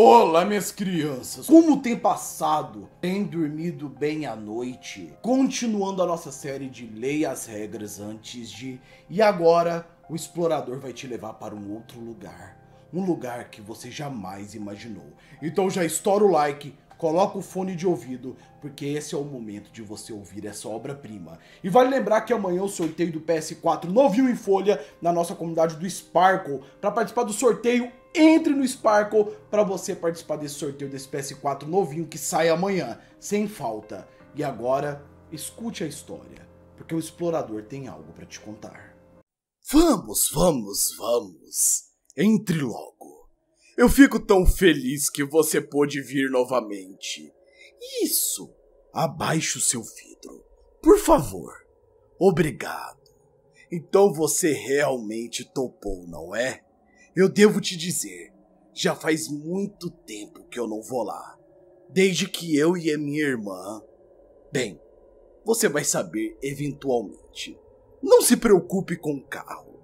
Olá, minhas crianças! Como tem passado? Tem dormido bem à noite? Continuando a nossa série de Leia as Regras Antes de. E agora, o explorador vai te levar para um outro lugar. Um lugar que você jamais imaginou. Então já estoura o like, coloca o fone de ouvido, porque esse é o momento de você ouvir essa obra-prima. E vale lembrar que amanhã o sorteio do PS4 novinho em folha na nossa comunidade do Sparkle. Para participar do sorteio, entre no Sparkle para você participar desse sorteio desse PS4 novinho que sai amanhã, sem falta. E agora, escute a história, porque o explorador tem algo para te contar. Vamos, vamos, vamos. Entre logo. Eu fico tão feliz que você pôde vir novamente. Isso! Abaixe o seu vidro. Por favor. Obrigado. Então você realmente topou, não é? Eu devo te dizer, já faz muito tempo que eu não vou lá. Desde que eu e a minha irmã. Bem, você vai saber eventualmente. Não se preocupe com o carro.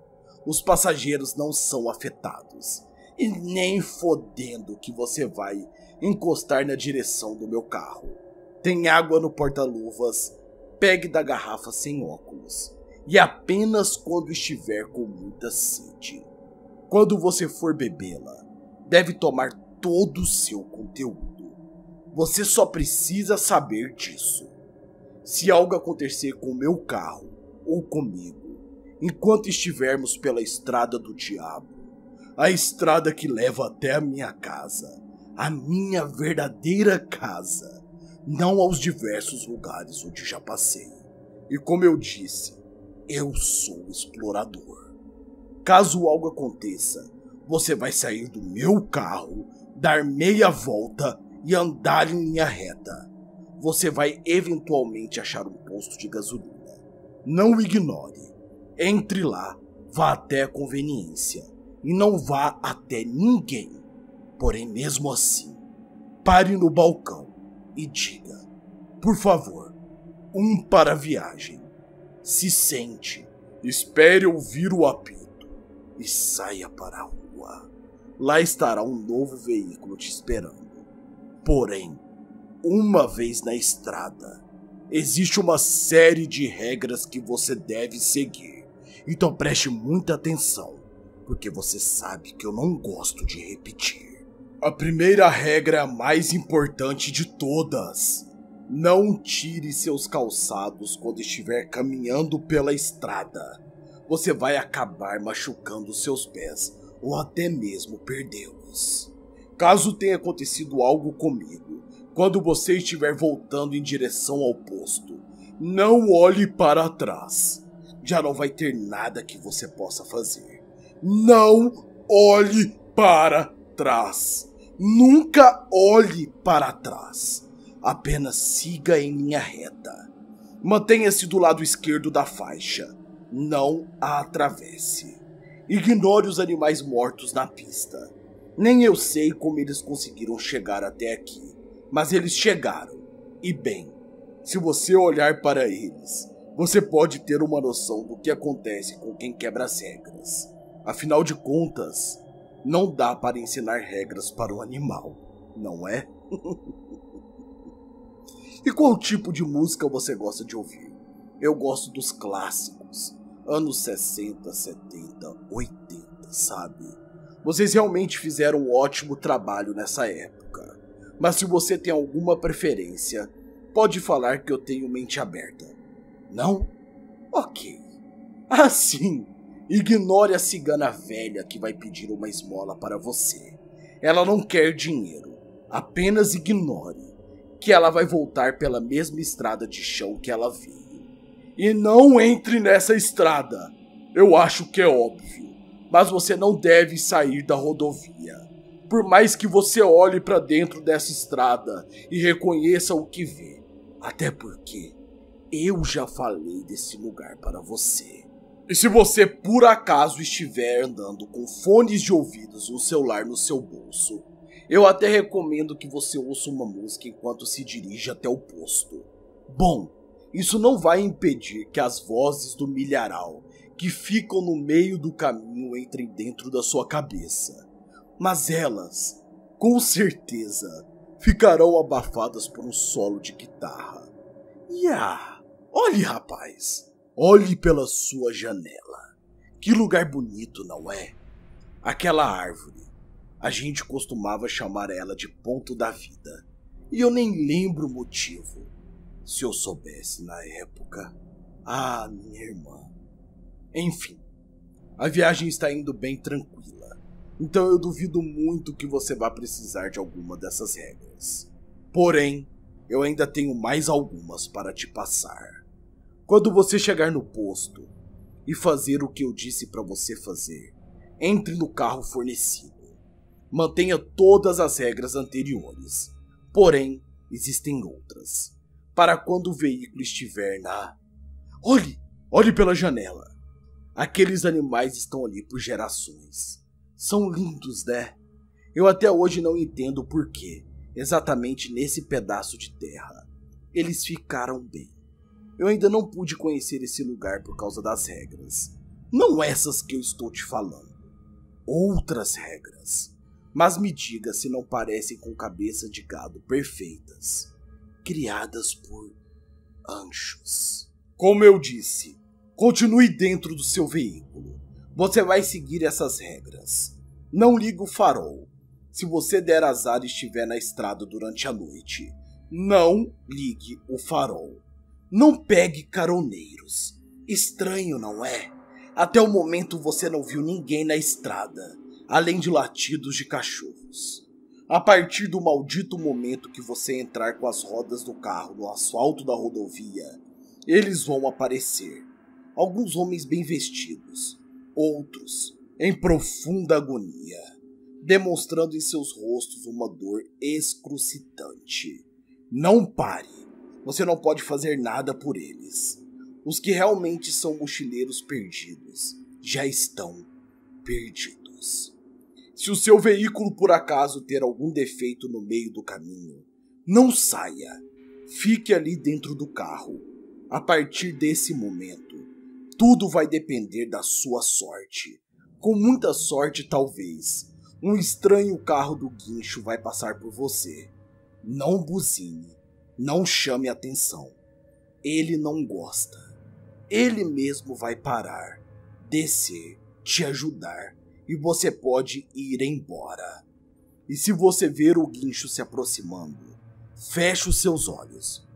Os passageiros não são afetados e nem fodendo que você vai encostar na direção do meu carro. Tem água no porta-luvas, pegue da garrafa sem óculos, e apenas quando estiver com muita sede. Quando você for bebê-la, deve tomar todo o seu conteúdo. Você só precisa saber disso. Se algo acontecer com o meu carro ou comigo, enquanto estivermos pela estrada do diabo, a estrada que leva até a minha casa, a minha verdadeira casa, não aos diversos lugares onde já passei. E como eu disse, eu sou explorador. Caso algo aconteça, você vai sair do meu carro, dar meia volta e andar em linha reta. Você vai eventualmente achar um posto de gasolina. Não ignore. Entre lá, vá até a conveniência e não vá até ninguém. Porém, mesmo assim, pare no balcão e diga: Por favor, um para a viagem. Se sente, espere ouvir o apito e saia para a rua. Lá estará um novo veículo te esperando. Porém, uma vez na estrada, existe uma série de regras que você deve seguir. Então preste muita atenção porque você sabe que eu não gosto de repetir. A primeira regra é a mais importante de todas. Não tire seus calçados quando estiver caminhando pela estrada. Você vai acabar machucando seus pés ou até mesmo perdê-los. Caso tenha acontecido algo comigo, quando você estiver voltando em direção ao posto, não olhe para trás. Já não vai ter nada que você possa fazer. Não olhe para trás. Nunca olhe para trás. Apenas siga em linha reta. Mantenha-se do lado esquerdo da faixa. Não a atravesse. Ignore os animais mortos na pista. Nem eu sei como eles conseguiram chegar até aqui, mas eles chegaram. E bem, se você olhar para eles, você pode ter uma noção do que acontece com quem quebra as regras. Afinal de contas, não dá para ensinar regras para o animal, não é? e qual tipo de música você gosta de ouvir? Eu gosto dos clássicos, anos 60, 70, 80, sabe? Vocês realmente fizeram um ótimo trabalho nessa época. Mas se você tem alguma preferência, pode falar que eu tenho mente aberta. Não? Ok. Assim, Ignore a cigana velha que vai pedir uma esmola para você. Ela não quer dinheiro. Apenas ignore que ela vai voltar pela mesma estrada de chão que ela veio. E não entre nessa estrada. Eu acho que é óbvio, mas você não deve sair da rodovia. Por mais que você olhe para dentro dessa estrada e reconheça o que vê, até porque eu já falei desse lugar para você. E se você por acaso estiver andando com fones de ouvidos e um celular no seu bolso, eu até recomendo que você ouça uma música enquanto se dirige até o posto. Bom, isso não vai impedir que as vozes do milharal que ficam no meio do caminho entrem dentro da sua cabeça. Mas elas com certeza ficarão abafadas por um solo de guitarra. E ah, olhe, rapaz, olhe pela sua janela. Que lugar bonito, não é? Aquela árvore. A gente costumava chamar ela de ponto da vida. E eu nem lembro o motivo. Se eu soubesse na época. Ah, minha irmã. Enfim, a viagem está indo bem tranquila. Então eu duvido muito que você vá precisar de alguma dessas regras. Porém, eu ainda tenho mais algumas para te passar. Quando você chegar no posto e fazer o que eu disse para você fazer, entre no carro fornecido. Mantenha todas as regras anteriores. Porém, existem outras. Para quando o veículo estiver na. Olhe! Olhe pela janela! Aqueles animais estão ali por gerações. São lindos, né? Eu até hoje não entendo por que, exatamente nesse pedaço de terra, eles ficaram bem. Eu ainda não pude conhecer esse lugar por causa das regras. Não essas que eu estou te falando. Outras regras. Mas me diga se não parecem com cabeça de gado perfeitas, criadas por anjos. Como eu disse, continue dentro do seu veículo. Você vai seguir essas regras. Não ligue o farol. Se você der azar e estiver na estrada durante a noite, não ligue o farol. Não pegue caroneiros. Estranho, não é? Até o momento você não viu ninguém na estrada, além de latidos de cachorros. A partir do maldito momento que você entrar com as rodas do carro no asfalto da rodovia, eles vão aparecer. Alguns homens bem vestidos, outros em profunda agonia, demonstrando em seus rostos uma dor excrucitante. Não pare você não pode fazer nada por eles. Os que realmente são mochileiros perdidos já estão perdidos. Se o seu veículo por acaso ter algum defeito no meio do caminho, não saia. Fique ali dentro do carro. A partir desse momento, tudo vai depender da sua sorte. Com muita sorte, talvez, um estranho carro do guincho vai passar por você. Não buzine não chame atenção. Ele não gosta. Ele mesmo vai parar, descer, te ajudar e você pode ir embora. E se você ver o guincho se aproximando, feche os seus olhos.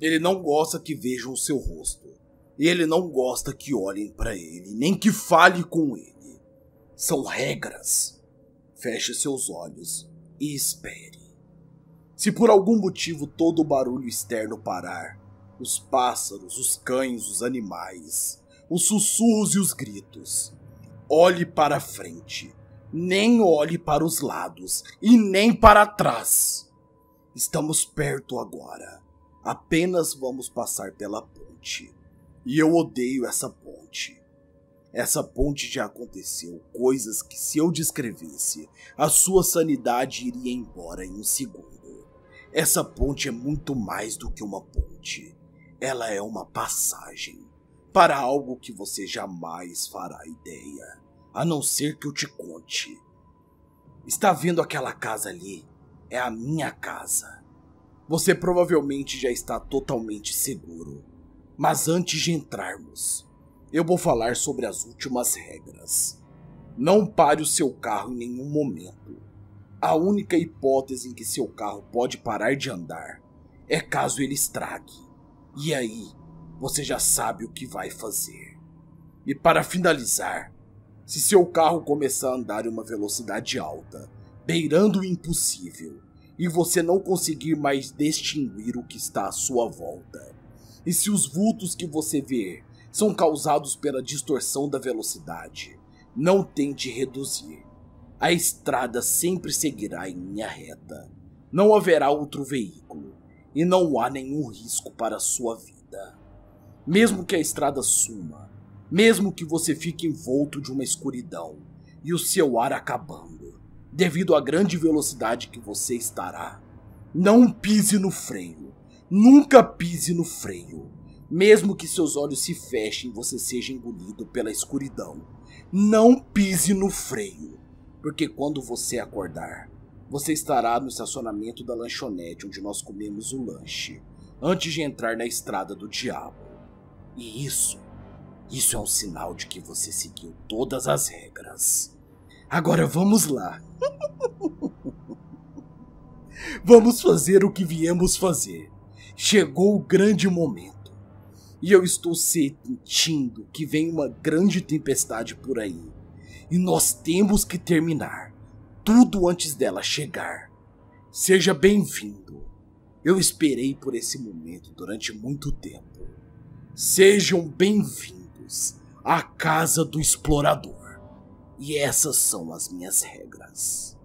Ele não gosta que vejam o seu rosto. Ele não gosta que olhem para ele, nem que fale com ele. São regras. Feche seus olhos e espere. Se por algum motivo todo o barulho externo parar, os pássaros, os cães, os animais, os sussurros e os gritos, olhe para frente, nem olhe para os lados e nem para trás. Estamos perto agora. Apenas vamos passar pela ponte. E eu odeio essa ponte. Essa ponte já aconteceu coisas que, se eu descrevesse, a sua sanidade iria embora em um segundo. Essa ponte é muito mais do que uma ponte. Ela é uma passagem para algo que você jamais fará ideia, a não ser que eu te conte. Está vendo aquela casa ali? É a minha casa. Você provavelmente já está totalmente seguro. Mas antes de entrarmos, eu vou falar sobre as últimas regras. Não pare o seu carro em nenhum momento. A única hipótese em que seu carro pode parar de andar é caso ele estrague. E aí, você já sabe o que vai fazer. E para finalizar, se seu carro começar a andar em uma velocidade alta, beirando o impossível, e você não conseguir mais distinguir o que está à sua volta, e se os vultos que você vê são causados pela distorção da velocidade, não tente reduzir a estrada sempre seguirá em linha reta. Não haverá outro veículo e não há nenhum risco para a sua vida. Mesmo que a estrada suma, mesmo que você fique envolto de uma escuridão e o seu ar acabando, devido à grande velocidade que você estará, não pise no freio. Nunca pise no freio. Mesmo que seus olhos se fechem e você seja engolido pela escuridão, não pise no freio porque quando você acordar, você estará no estacionamento da lanchonete onde nós comemos o lanche, antes de entrar na estrada do diabo. E isso, isso é um sinal de que você seguiu todas as regras. Agora vamos lá. vamos fazer o que viemos fazer. Chegou o grande momento. E eu estou sentindo que vem uma grande tempestade por aí. E nós temos que terminar tudo antes dela chegar. Seja bem-vindo. Eu esperei por esse momento durante muito tempo. Sejam bem-vindos à casa do explorador. E essas são as minhas regras.